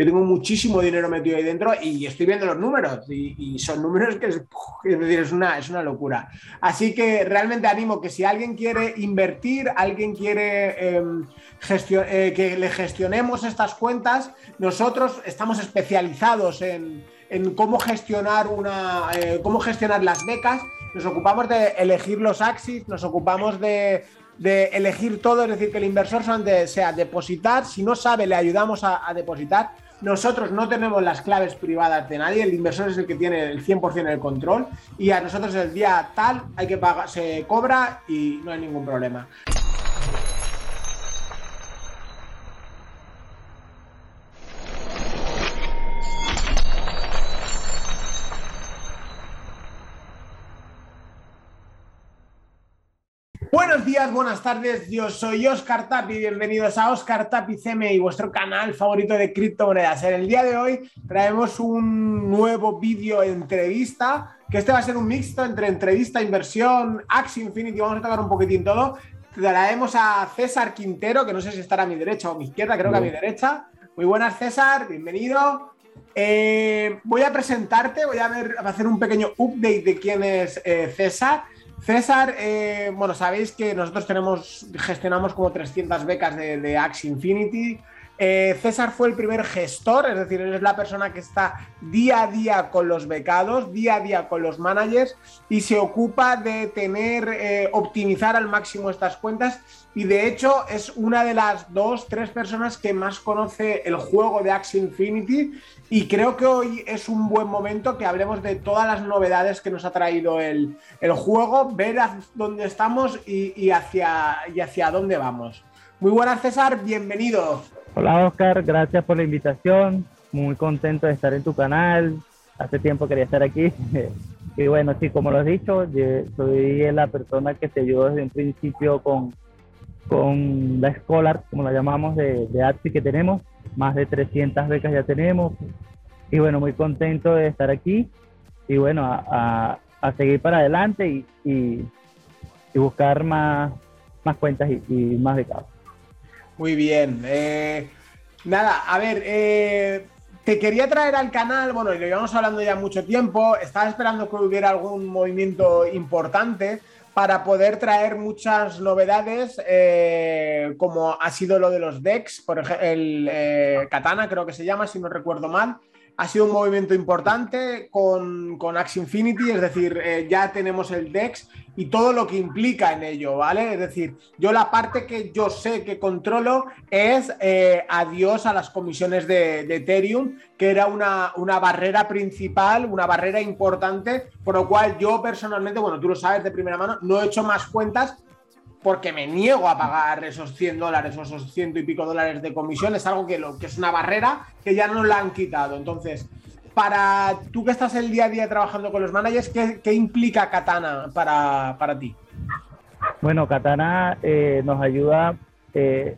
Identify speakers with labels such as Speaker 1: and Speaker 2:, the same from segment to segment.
Speaker 1: yo tengo muchísimo dinero metido ahí dentro y estoy viendo los números y, son números que es, una, es una locura. Así que realmente animo que si alguien quiere invertir, alguien quiere em, eh, que le gestionemos estas cuentas, nosotros estamos especializados en, cómo gestionar una, eh, cómo gestionar las becas. Nos ocupamos de elegir los axis, nos ocupamos de de elegir todo, es decir, que el inversor solamente sea depositar, si no sabe, le ayudamos a, depositar. Nosotros no tenemos las claves privadas de nadie, el inversor es el que tiene el 100% del control y a nosotros el día tal hay que pagar, se cobra y no hay ningún problema. Buenos días, buenas tardes. Yo soy Oscar Tapi. Bienvenidos a Oscar Tapi CMI, vuestro canal favorito de criptomonedas. En el día de hoy traemos un nuevo vídeo entrevista, que este va a ser un mixto entre entrevista, inversión, Axie Infinity. Vamos a tocar un poquitín todo. Traemos a César Quintero, que no sé si estará a mi derecha o a mi izquierda, creo que a mi derecha. Muy buenas, César. Bienvenido. Eh, voy a presentarte, voy a, ver, a, hacer un pequeño update de quién es eh, César. César, eh, bueno, sabéis que nosotros tenemos, gestionamos como 300 becas de, de Axie Infinity. Eh, César fue el primer gestor, es decir, él es la persona que está día a día con los becados, día a día con los managers y se ocupa de tener, eh, optimizar al máximo estas cuentas y de hecho es una de las dos, tres personas que más conoce el juego de Axie Infinity y creo que hoy es un buen momento que hablemos de todas las novedades que nos ha traído el, juego, ver dónde estamos y, hacia, y hacia dónde vamos. Muy buenas César, bienvenido.
Speaker 2: Hola Oscar, gracias por la invitación. Muy contento de estar en tu canal. Hace tiempo quería estar aquí. y bueno, sí, como lo has dicho, soy la persona que te ayudó desde un principio con, con la Scholar, como la llamamos, de, de que tenemos. Más de 300 becas ya tenemos. Y bueno, muy contento de estar aquí. Y bueno, a, seguir para adelante y, buscar más, más cuentas y, y más becas.
Speaker 1: Muy bien. Eh, nada, a ver, eh, te quería traer al canal, bueno, lo llevamos hablando ya mucho tiempo, estaba esperando que hubiera algún movimiento importante para poder traer muchas novedades, eh, como ha sido lo de los decks, por ejemplo, el Katana creo que se llama, si no recuerdo mal, ha sido un movimiento importante con, con Axie Infinity, es decir, eh, ya tenemos el DEX y todo lo que implica en ello, ¿vale? Es decir, yo la parte que yo sé que controlo es eh, adiós a las comisiones de, de Ethereum, que era una, una, barrera principal, una barrera importante, por lo cual yo personalmente, bueno, tú lo sabes de primera mano, no he hecho más cuentas porque me niego a pagar esos 100 dólares o esos ciento y pico dólares de comisión, es algo que, lo, que es una barrera que ya no la han quitado. Entonces, para tú que estás el día a día trabajando con los managers, ¿qué, implica Katana para, ti?
Speaker 2: Bueno, Katana eh, nos ayuda eh,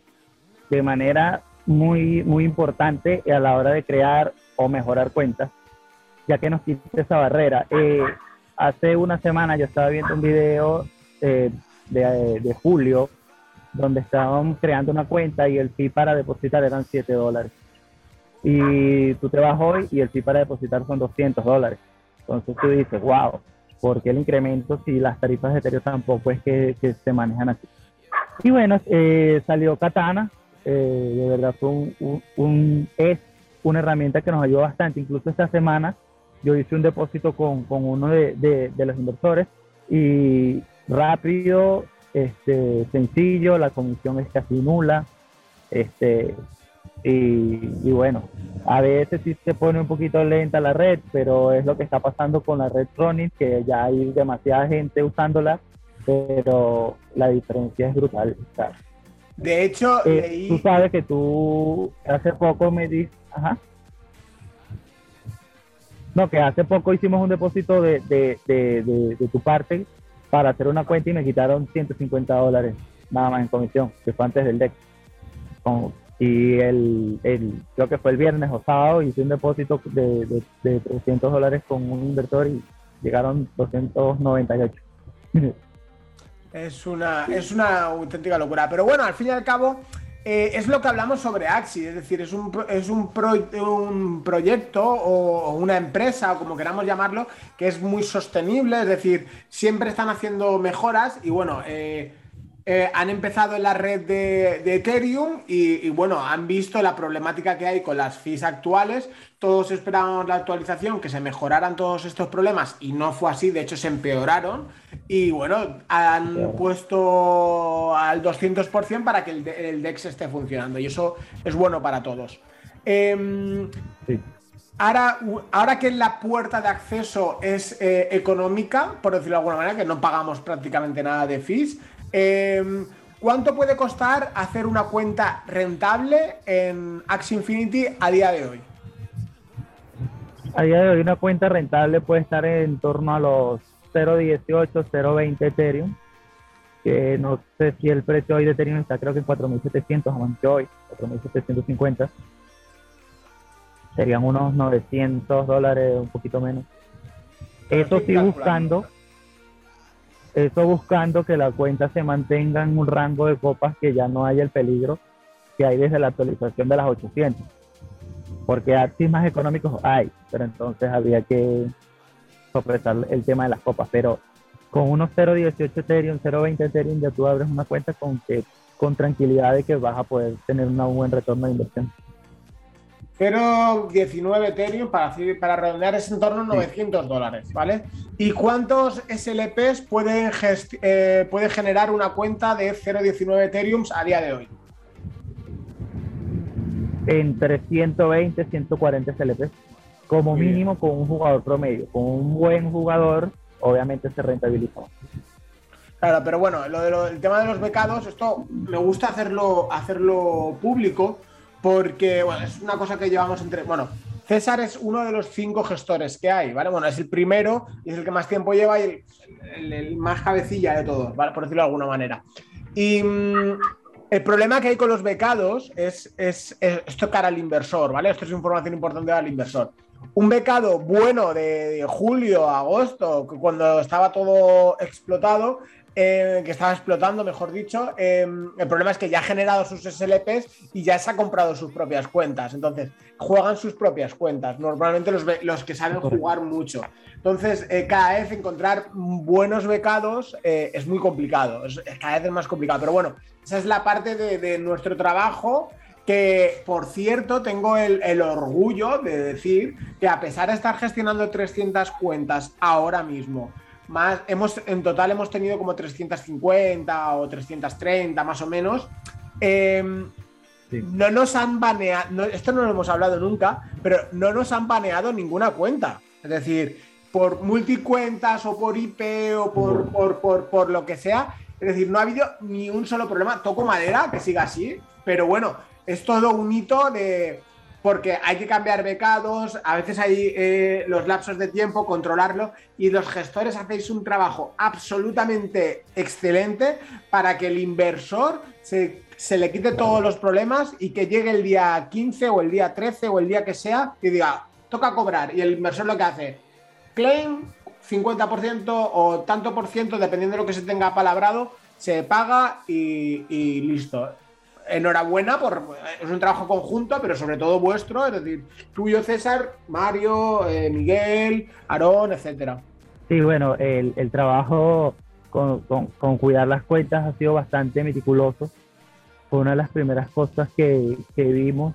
Speaker 2: de manera muy, muy importante a la hora de crear o mejorar cuentas, ya que nos quita esa barrera. Eh, hace una semana yo estaba viendo un video de, julio, donde estaban creando una cuenta y el fee para depositar eran 7 dólares. Y tú te vas hoy y el fee para depositar son 200 dólares. Entonces tú dices, wow, ¿por qué el incremento si las tarifas de Ethereum tampoco es que, se manejan así? Y bueno, eh, salió Katana, eh, de verdad fue un, es una herramienta que nos ayudó bastante. Incluso esta semana yo hice un depósito con, uno de, de, los inversores y rápido, este, sencillo, la comisión es casi nula, este, y, bueno, a veces sí se pone un poquito lenta la red, pero es lo que está pasando con la red Ronin, que ya hay demasiada gente usándola, pero la diferencia es brutal.
Speaker 1: De hecho,
Speaker 2: eh, tú sabes que tú hace poco me dices, ajá. No, que hace poco hicimos un depósito de, de, de, de tu parte para hacer una cuenta y me quitaron 150 dólares nada más en comisión, que fue antes del DEX. y el, el, creo que fue el viernes o sábado, hice un depósito de, de, 300 dólares con un inversor y llegaron 298.
Speaker 1: Es una, es una auténtica locura. Pero bueno, al fin y al cabo, eh, es lo que hablamos sobre Axi, es decir, es un, es un, un proyecto o, una empresa, o como queramos llamarlo, que es muy sostenible, es decir, siempre están haciendo mejoras y bueno, eh, eh, han empezado en la red de, Ethereum y, bueno, han visto la problemática que hay con las fees actuales. Todos esperábamos la actualización, que se mejoraran todos estos problemas y no fue así, de hecho se empeoraron. Y bueno, han puesto al 200% para que el, DEX esté funcionando y eso es bueno para todos. Em, ahora, ahora que la puerta de acceso es eh, económica, por decirlo de alguna manera, que no pagamos prácticamente nada de fees, Em, ¿Cuánto puede costar hacer una cuenta rentable en Axie Infinity a día de hoy?
Speaker 2: A día de hoy una cuenta rentable puede estar en torno a los 0.18, 0.20 Ethereum, que no sé si el precio hoy de Ethereum está creo que en 4.700, que hoy, 4.750. Serían unos 900 dólares, un poquito menos. Eso sí buscando eso buscando que la cuenta se mantenga en un rango de copas que ya no haya el peligro que hay desde la actualización de las 800. Porque activos más económicos hay, pero entonces había que sopesar el tema de las copas. Pero con unos 0.18 Ethereum, 0.20 Ethereum, ya tú abres una cuenta con, que, con tranquilidad de que vas a poder tener un buen retorno de inversión.
Speaker 1: 0,19 Ethereum para, para redondear es en torno a 900 dólares, ¿vale? ¿Y cuántos SLPs pueden eh, puede generar una cuenta de 0,19 Ethereum a día de hoy?
Speaker 2: Entre 120 140 SLPs, como mínimo con un jugador promedio. Con un buen jugador, obviamente se rentabiliza.
Speaker 1: Claro, pero bueno, lo el tema de los becados, esto me gusta hacerlo, hacerlo público porque bueno, es una cosa que llevamos entre. Bueno, César es uno de los cinco gestores que hay, ¿vale? Bueno, es el primero y es el que más tiempo lleva y el, más cabecilla de todos, ¿vale? Por decirlo de alguna manera. Y mm, el problema que hay con los becados es, es, tocar al inversor, ¿vale? Esto es información importante al inversor. Un becado bueno de julio, agosto, cuando estaba todo explotado, eh, que estaba explotando, mejor dicho. Eh, el problema es que ya ha generado sus SLPs y ya se ha comprado sus propias cuentas. Entonces, juegan sus propias cuentas. Normalmente los, los que saben jugar mucho. Entonces, eh, cada vez encontrar buenos becados es muy complicado. Es, cada vez es más complicado. Pero bueno, esa es la parte de, nuestro trabajo. Que, por cierto, tengo el, el orgullo de decir que a pesar de estar gestionando 300 cuentas ahora mismo, más, hemos, en total hemos tenido como 350 o 330 más o menos. Em, no nos han baneado, esto no lo hemos hablado nunca, pero no nos han baneado ninguna cuenta. Es decir, por multicuentas o por IP o por, por, por, por lo que sea. Es decir, no ha habido ni un solo problema. Toco madera, que siga así, pero bueno, es todo un hito de, porque hay que cambiar becados, a veces hay eh, los lapsos de tiempo, controlarlo, y los gestores hacéis un trabajo absolutamente excelente para que el inversor se, le quite todos los problemas y que llegue el día 15 o el día 13 o el día que sea y diga, toca cobrar. Y el inversor lo que hace, claim 50% o tanto por ciento, dependiendo de lo que se tenga palabrado, se paga y listo enhorabuena por es un trabajo conjunto, pero sobre todo vuestro, es decir, tuyo César, Mario, eh, Miguel, Aarón, etcétera.
Speaker 2: Sí, bueno, el, trabajo con, cuidar las cuentas ha sido bastante meticuloso. Fue una de las primeras cosas que, que vimos.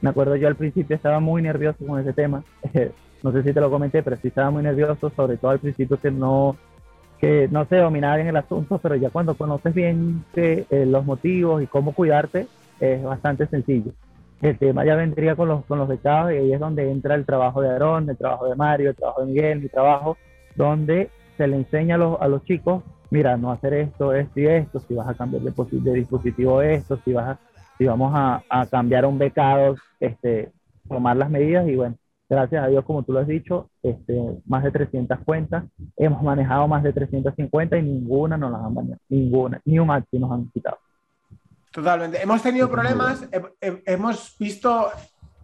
Speaker 2: Me acuerdo yo al principio estaba muy nervioso con ese tema. no sé si te lo comenté, pero sí estaba muy nervioso, sobre todo al principio que no que no se dominaba bien el asunto, pero ya cuando conoces bien que, eh, los motivos y cómo cuidarte, es bastante sencillo. El tema ya vendría con los, con los becados y ahí es donde entra el trabajo de Aarón, el trabajo de Mario, el trabajo de Miguel, mi trabajo, donde se le enseña a los, a los chicos, mira, no hacer esto, esto y esto, si vas a cambiar de, de dispositivo esto, si, vas a, si vamos a, a cambiar un becado, este, tomar las medidas y bueno, gracias a Dios, como tú lo has dicho, este, más de 300 cuentas. Hemos manejado más de 350 y ninguna nos las han bañado. Ninguna. Ni un acti nos han quitado.
Speaker 1: Totalmente. Hemos tenido problemas, hemos visto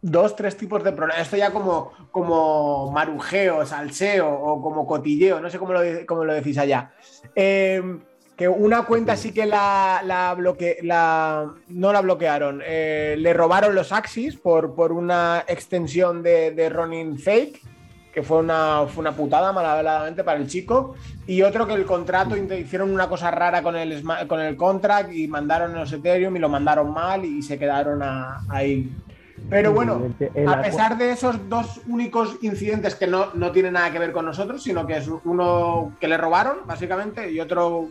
Speaker 1: dos, tres tipos de problemas. Esto ya como, como marujeo, salseo o como cotilleo, no sé cómo lo, cómo lo decís allá. Em, que una cuenta sí que la, la, bloque, la no la bloquearon, eh, le robaron los Axis por, por una extensión de, de Ronin Fake, que fue una, fue una putada malamente para el chico, y otro que el contrato hicieron una cosa rara con el, con el contract y mandaron los Ethereum y lo mandaron mal y se quedaron ahí. Pero bueno, a pesar de esos dos únicos incidentes que no, no tienen nada que ver con nosotros, sino que es uno que le robaron, básicamente, y otro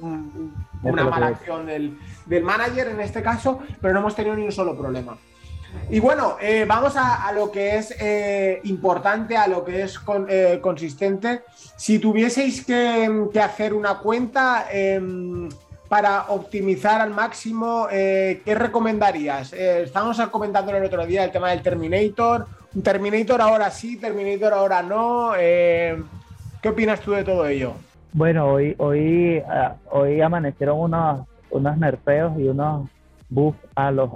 Speaker 1: una mala acción del, del, manager en este caso, pero no hemos tenido ni un solo problema. Y bueno, eh, vamos a, lo que es eh, importante, a lo que es eh, consistente. Si tuvieseis que, que hacer una cuenta em, para optimizar al máximo, eh, ¿qué recomendarías? Eh, estábamos comentando el otro día el tema del Terminator. Terminator ahora sí, Terminator ahora no. Eh, ¿Qué opinas tú de todo ello?
Speaker 2: Bueno, hoy, hoy, ah, hoy amanecieron unos, unos nerfeos y unos buffs a los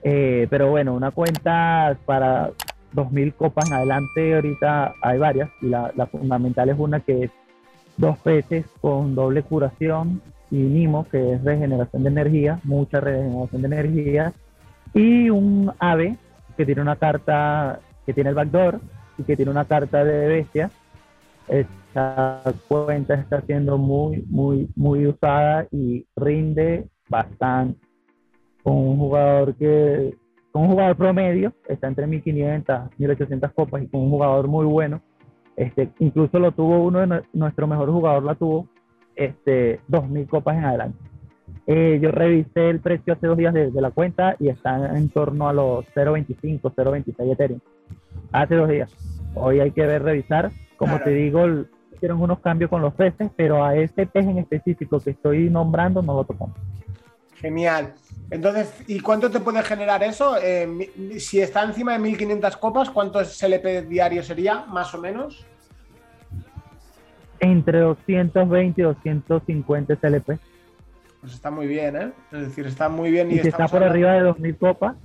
Speaker 2: Axis. pero bueno, una cuenta para 2.000 copas en adelante, ahorita hay varias, y la, fundamental es una que es dos veces con doble curación y NIMO, que es regeneración de energía, mucha regeneración de energía, y un AVE que tiene una carta, que tiene el backdoor y que tiene una carta de bestia. Esta cuenta está siendo muy, muy, muy usada y rinde bastante. Con un jugador que, con un jugador promedio, está entre 1500, 1800 copas y con un jugador muy bueno. Este, incluso lo tuvo uno de nuestro mejor jugador, la tuvo este, 2.000 copas en adelante. Eh, yo revisé el precio hace dos días de, la cuenta y está en torno a los 0.25, 0.26 Ethereum. Hace dos días. Hoy hay que ver, revisar. Como te digo, hicieron unos cambios con los peces, pero a ese pez en específico que estoy nombrando no lo tocamos.
Speaker 1: Genial. Entonces, ¿y cuánto te puede generar eso? Eh, si está encima de 1500 copas, ¿cuántos SLP diario sería, más o menos?
Speaker 2: entre 220 y 250 SLP.
Speaker 1: Pues está muy bien, ¿eh? Es decir, está muy bien.
Speaker 2: Y, si está por arriba de 2000 copas,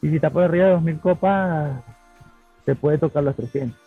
Speaker 2: y si está por arriba de 2000 copas, se puede tocar los 300.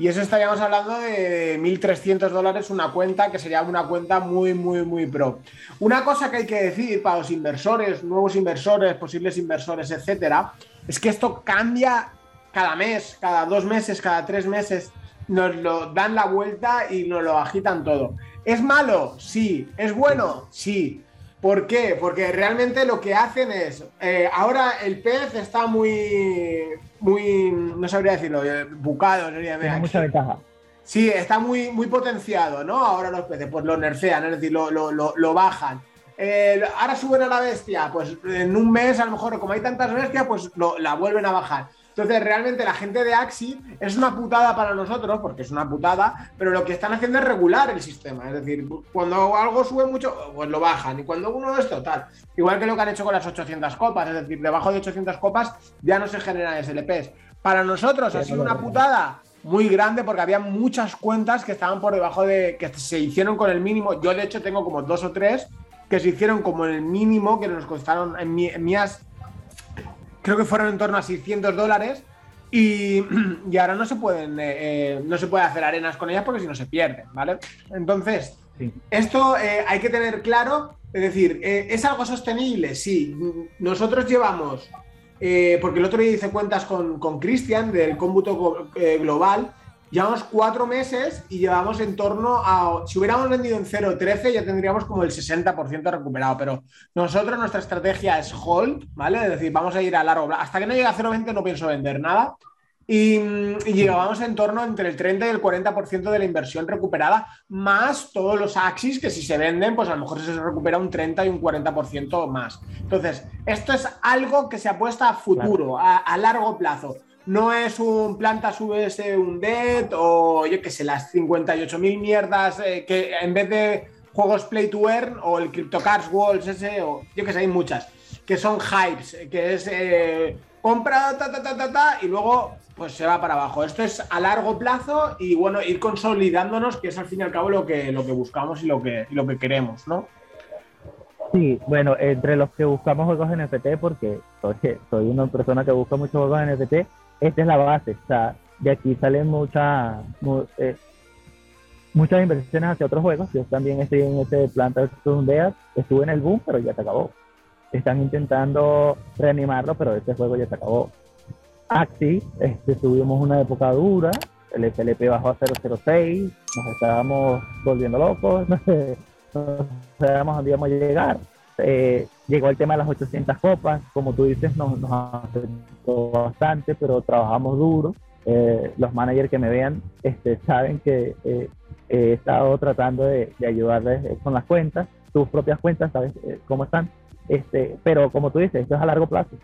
Speaker 1: Y eso estaríamos hablando de 1.300 dólares una cuenta que sería una cuenta muy, muy, muy pro. Una cosa que hay que decir para los inversores, nuevos inversores, posibles inversores, etcétera, es que esto cambia cada mes, cada dos meses, cada tres meses nos lo dan la vuelta y nos lo agitan todo. ¿Es malo? Sí. ¿Es bueno? Sí. ¿Por qué? Porque realmente lo que hacen es. Eh, ahora el pez está muy. muy. no sabría decirlo, eh, bucado,
Speaker 2: Tiene mucha ventaja.
Speaker 1: Sí, está muy, muy potenciado, ¿no? Ahora los peces, pues lo nerfean, es decir, lo, lo, bajan. ahora suben a la bestia, pues en un mes, a lo mejor, como hay tantas bestias, pues la vuelven a bajar. Entonces, realmente la gente de Axi es una putada para nosotros, porque es una putada, pero lo que están haciendo es regular el sistema. Es decir, cuando algo sube mucho, pues lo bajan. Y cuando uno es total. Igual que lo que han hecho con las 800 copas. Es decir, debajo de 800 copas ya no se generan SLPs. Para nosotros ha sido una putada muy grande porque había muchas cuentas que estaban por debajo de. que se hicieron con el mínimo. Yo, de hecho, tengo como dos o tres que se hicieron como el mínimo que nos costaron en, en mías creo que fueron en torno a 600 dólares y, ahora no se pueden eh, eh, no se puede hacer arenas con ellas porque si no se pierden, ¿vale? Entonces, esto eh, hay que tener claro, es decir, ¿es algo sostenible? Sí, nosotros llevamos, porque el otro día hice cuentas con Cristian del cómputo global, Llevamos cuatro meses y llevamos en torno a. Si hubiéramos vendido en 0.13, ya tendríamos como el 60% recuperado. Pero nosotros, nuestra estrategia es hold, ¿vale? Es decir, vamos a ir a largo plazo. Hasta que no llegue a 0.20 no pienso vender nada. Y, y llevamos en torno entre el 30 y el 40% de la inversión recuperada, más todos los Axis que si se venden, pues a lo mejor se recupera un 30 y un 40% más. Entonces, esto es algo que se apuesta a futuro, a largo plazo no es un planta subes un dead o yo qué sé, las 58.000 mierdas eh, que en vez de juegos play to earn o el CryptoCars Walls ese o yo que sé, hay muchas que son hypes, que es eh, compra ta ta ta ta ta y luego pues se va para abajo. Esto es a largo plazo y bueno, ir consolidándonos, que es al fin y al cabo lo que, lo que buscamos y lo que, lo que queremos, ¿no?
Speaker 2: Sí, bueno, entre los que buscamos juegos NFT, porque soy, soy una persona que busca muchos juegos NFT, esta es la base, o sea, de aquí salen muchas, eh, muchas inversiones hacia otros juegos. Yo también estoy en ese planta de estuve en el boom, pero ya se acabó. Están intentando reanimarlo, pero ese juego ya se acabó. Axi, este, tuvimos una época dura, el SLP bajó a 006, nos estábamos volviendo locos, no, sabíamos dónde íbamos a llegar. Eh, llegó el tema de las 800 copas, como tú dices, nos, nos bastante, pero trabajamos duro. Eh, los managers que me vean este, saben que eh, he estado tratando de, ayudarles con las cuentas, tus propias cuentas, sabes cómo están. Este, pero como tú dices, esto es a largo plazo.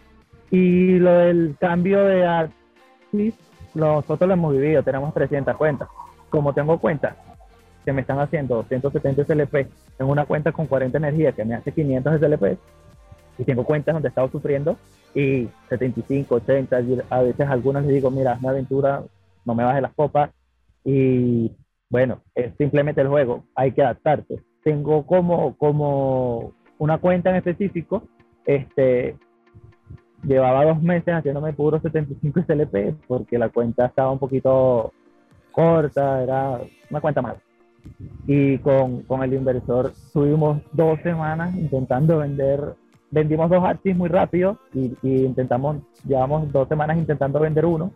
Speaker 2: Y lo del cambio de Artis, nosotros lo hemos vivido, tenemos 300 cuentas. Como tengo cuentas que me están haciendo 170 SLP en una cuenta con 40 energías que me hace 500 SLP, y tengo cuentas donde he estado sufriendo y 75, 80, a veces algunas les digo, mira, es una aventura, no me bajes las copas y bueno, es simplemente el juego, hay que adaptarse. Tengo como, como una cuenta en específico, este, llevaba dos meses haciéndome puro 75 SLP porque la cuenta estaba un poquito corta, era una cuenta más. Y con, con el inversor tuvimos dos semanas intentando vender vendimos dos artis muy rápido y, intentamos, llevamos dos semanas intentando vender uno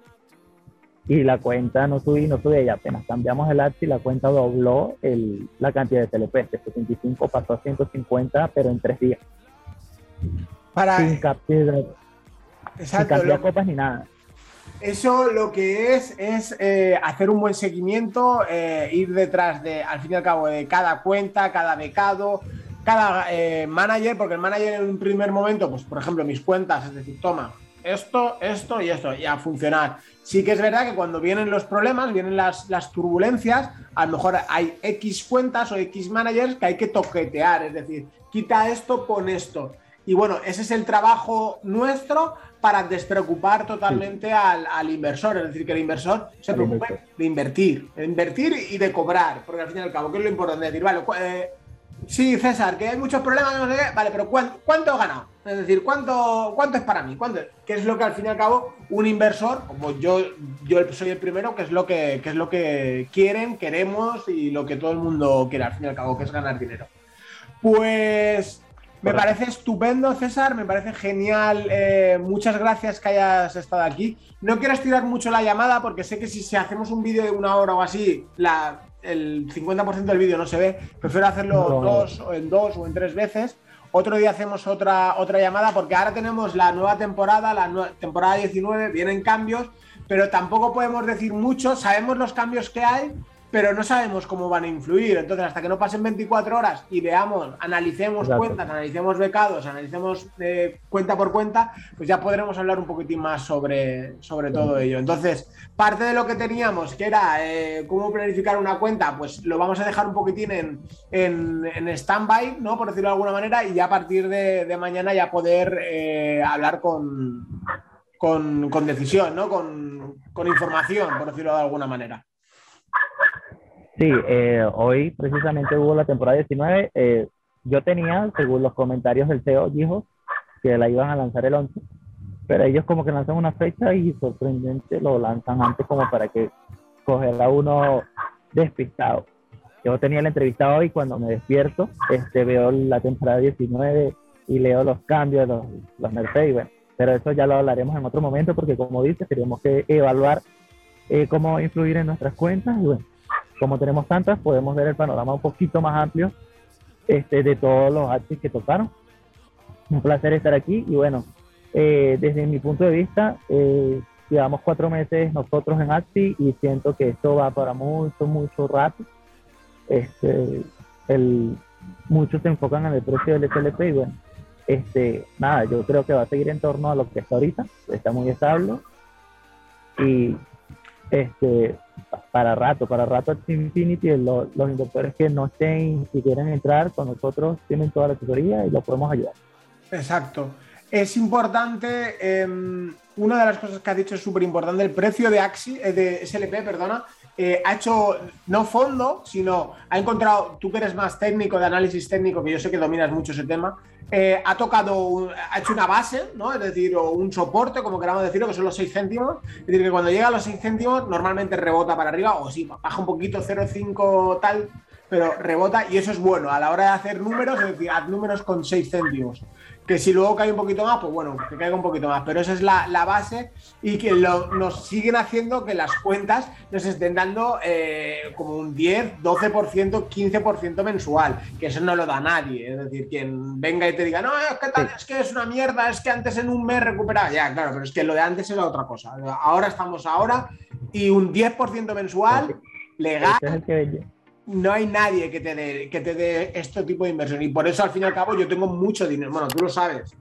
Speaker 2: y la cuenta no subí, no subí, y apenas cambiamos el y la cuenta dobló el, la cantidad de TLP, de 75 pasó a 150, pero en tres días.
Speaker 1: Para...
Speaker 2: Sin captar, sin copas ni nada.
Speaker 1: Eso lo que es es eh, hacer un buen seguimiento, eh, ir detrás de, al fin y al cabo, de cada cuenta, cada becado, cada eh, manager, porque el manager en un primer momento, pues por ejemplo, mis cuentas, es decir, toma esto, esto y esto, y a funcionar. Sí que es verdad que cuando vienen los problemas, vienen las, las turbulencias, a lo mejor hay X cuentas o X managers que hay que toquetear, es decir, quita esto, pon esto. Y bueno, ese es el trabajo nuestro para despreocupar totalmente al, al, inversor, es decir, que el inversor se preocupe de invertir, de invertir y de cobrar, porque al fin y al cabo, ¿qué es lo importante? decir, vale, eh, Sí, César, que hay muchos problemas, no sé qué. Vale, pero ¿cuánto, he ganado? Es decir, ¿cuánto, ¿cuánto es para mí? ¿Cuánto? Que es lo que al fin y al cabo un inversor, como yo, yo soy el primero, que es lo que, es lo que quieren, queremos y lo que todo el mundo quiere al fin y al cabo, que es ganar dinero. Pues me parece estupendo, César, me parece genial. Eh, muchas gracias que hayas estado aquí. No quiero estirar mucho la llamada porque sé que si, si hacemos un vídeo de una hora o así, la, el 50% del vídeo no se ve, prefiero hacerlo dos, o en dos o en tres veces. Otro día hacemos otra, otra llamada porque ahora tenemos la nueva temporada, la temporada 19, vienen cambios, pero tampoco podemos decir mucho, sabemos los cambios que hay, pero no sabemos cómo van a influir. Entonces, hasta que no pasen 24 horas y veamos, analicemos cuentas, analicemos becados, analicemos eh, cuenta por cuenta, pues ya podremos hablar un poquitín más sobre, sobre todo ello. Entonces, parte de lo que teníamos, que era eh, cómo planificar una cuenta, pues lo vamos a dejar un poquitín en, en, en stand-by, ¿no? Por decirlo de alguna manera, y ya a partir de, mañana ya poder eh, hablar con, con, con, decisión, ¿no? Con, con información, por decirlo de alguna manera.
Speaker 2: Sí, eh, hoy precisamente hubo la temporada 19. Eh, yo tenía, según los comentarios del CEO, dijo que la iban a lanzar el 11, pero ellos como que lanzan una fecha y sorprendente lo lanzan antes como para que cogerla uno despistado. Yo tenía la entrevista hoy cuando me despierto, este, veo la temporada 19 y leo los cambios, los, los Mercedes, bueno, pero eso ya lo hablaremos en otro momento porque como dices, tenemos que evaluar eh, cómo influir en nuestras cuentas y bueno, como tenemos tantas, podemos ver el panorama un poquito más amplio este, de todos los artes que tocaron. Un placer estar aquí y bueno, eh, desde mi punto de vista, eh, llevamos cuatro meses nosotros en AXI y siento que esto va para mucho, mucho rato. Este, el, muchos se enfocan en el precio del SLP y bueno, este, nada, yo creo que va a seguir en torno a lo que está ahorita, está muy estable y este, para rato, para rato Infinity, los, los inversores que no estén, si quieren entrar con nosotros, tienen toda la asesoría y los podemos ayudar.
Speaker 1: Exacto. Es importante, em, una de las cosas que has dicho es súper importante, el precio de Axi, eh, de SLP, perdona, eh, ha hecho no fondo, sino ha encontrado, tú que eres más técnico, de análisis técnico, que yo sé que dominas mucho ese tema, eh, ha tocado, ha hecho una base, ¿no? Es decir, o un soporte, como queramos decirlo, que son los 6 céntimos. Es decir, que cuando llega a los 6 céntimos, normalmente rebota para arriba, o sí, baja un poquito, 0,5 tal, pero rebota y eso es bueno. A la hora de hacer números, es decir, haz números con 6 céntimos que si luego cae un poquito más, pues bueno, que caiga un poquito más. Pero esa es la, base y que nos siguen haciendo que las cuentas nos estén dando eh, como un 10, 12%, 15% mensual, que eso no lo da nadie. Es decir, quien venga y te diga, no, es que, tal, es que es una mierda, es que antes en un mes recuperaba. Ya, claro, pero es que lo de antes era otra cosa. Ahora estamos ahora y un 10% mensual legal no hay nadie que te dé que te dé este tipo de inversión. Y por eso, al fin y al cabo, yo tengo mucho dinero. Bueno, tú lo sabes.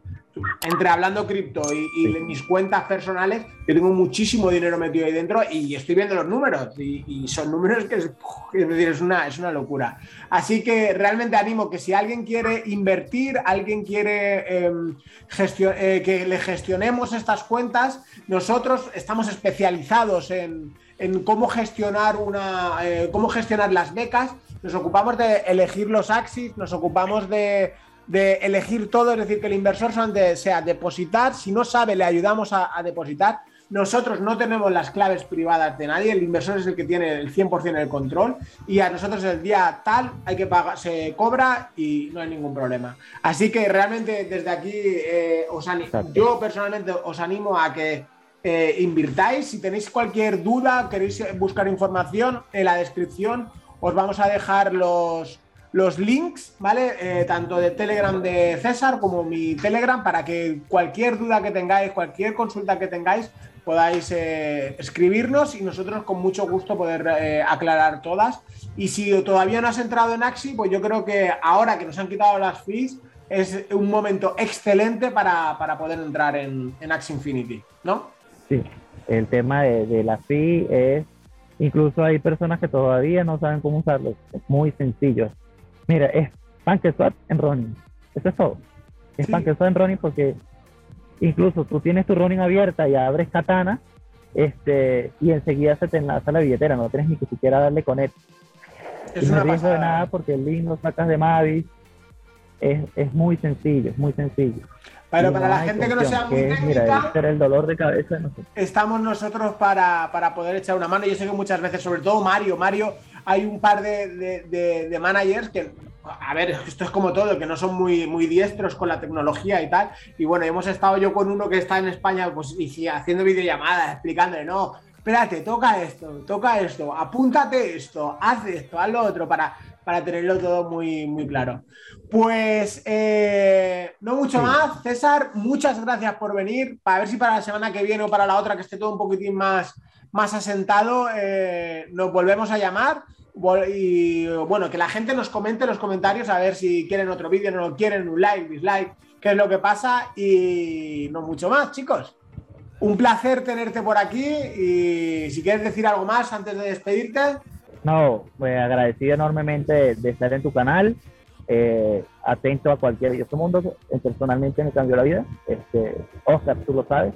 Speaker 1: Entre hablando cripto y, mis cuentas personales, yo tengo muchísimo dinero metido ahí dentro y estoy viendo los números. Y, son números que es, decir, es, una, es una locura. Así que realmente animo que si alguien quiere invertir, alguien quiere em, eh, que le gestionemos estas cuentas, nosotros estamos especializados en en cómo gestionar una, eh, cómo gestionar las becas. Nos ocupamos de elegir los axis, nos ocupamos de, elegir todo, es decir, que el inversor solamente sea depositar, si no sabe le ayudamos a, depositar. Nosotros no tenemos las claves privadas de nadie, el inversor es el que tiene el 100% del control y a nosotros el día tal hay que pagar, se cobra y no hay ningún problema. Así que realmente desde aquí eh, os yo personalmente os animo a que eh, invirtáis. Si tenéis cualquier duda, queréis buscar información, en la descripción os vamos a dejar los, los links, ¿vale? Eh, tanto de Telegram de César como mi Telegram, para que cualquier duda que tengáis, cualquier consulta que tengáis, podáis eh, escribirnos y nosotros con mucho gusto poder aclarar todas. Y si todavía no has entrado en Axi, pues yo creo que ahora que nos han quitado las fees, es un momento excelente para, poder entrar en, en Axi Infinity, ¿no?
Speaker 2: Sí, el tema de, la FI es, incluso hay personas que todavía no saben cómo usarlo, es muy sencillo. Mira, es PancakeSwap en Ronin, eso es todo. Es sí. PancakeSwap en Ronin porque incluso tú tienes tu Ronin abierta y abres Katana este, y enseguida se te enlaza la billetera, no tienes ni que siquiera darle con él. Es no riesgo de nada porque el link lo sacas de Mavis. Es, es muy sencillo, es muy sencillo.
Speaker 1: Pero para la gente que no sea muy técnica,
Speaker 2: el dolor de cabeza.
Speaker 1: Estamos nosotros para, poder echar una mano. Yo sé que muchas veces, sobre todo Mario, Mario, hay un par de, managers que, a ver, esto es como todo, que no son muy, muy diestros con la tecnología y tal. Y bueno, hemos estado yo con uno que está en España, pues y, haciendo videollamadas, explicándole, no, espérate, toca esto, toca esto, apúntate esto, haz esto, haz lo otro, para para tenerlo todo muy, muy claro. Pues eh, no mucho más. César, muchas gracias por venir. Para ver si para la semana que viene o para la otra, que esté todo un poquitín más, más asentado, eh, nos volvemos a llamar. Y bueno, que la gente nos comente en los comentarios a ver si quieren otro vídeo, no lo quieren, un like, dislike, qué es lo que pasa. Y no mucho más, chicos. Un placer tenerte por aquí y si quieres decir algo más antes de despedirte.
Speaker 2: No, pues agradecido enormemente de, estar en tu canal, eh, atento a cualquier de este mundo, eh, personalmente me cambió la vida, este, Oscar, tú lo sabes,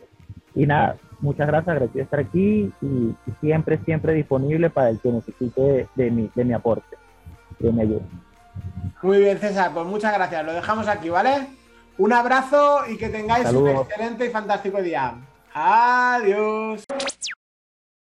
Speaker 2: y nada, muchas gracias, agradecido de estar aquí y, siempre, siempre disponible para el que necesite de, mi, de mi aporte, de mi ayuda.
Speaker 1: Muy bien, César, pues muchas gracias, lo dejamos aquí, ¿vale? Un abrazo y que tengáis un excelente y fantástico día. Adiós.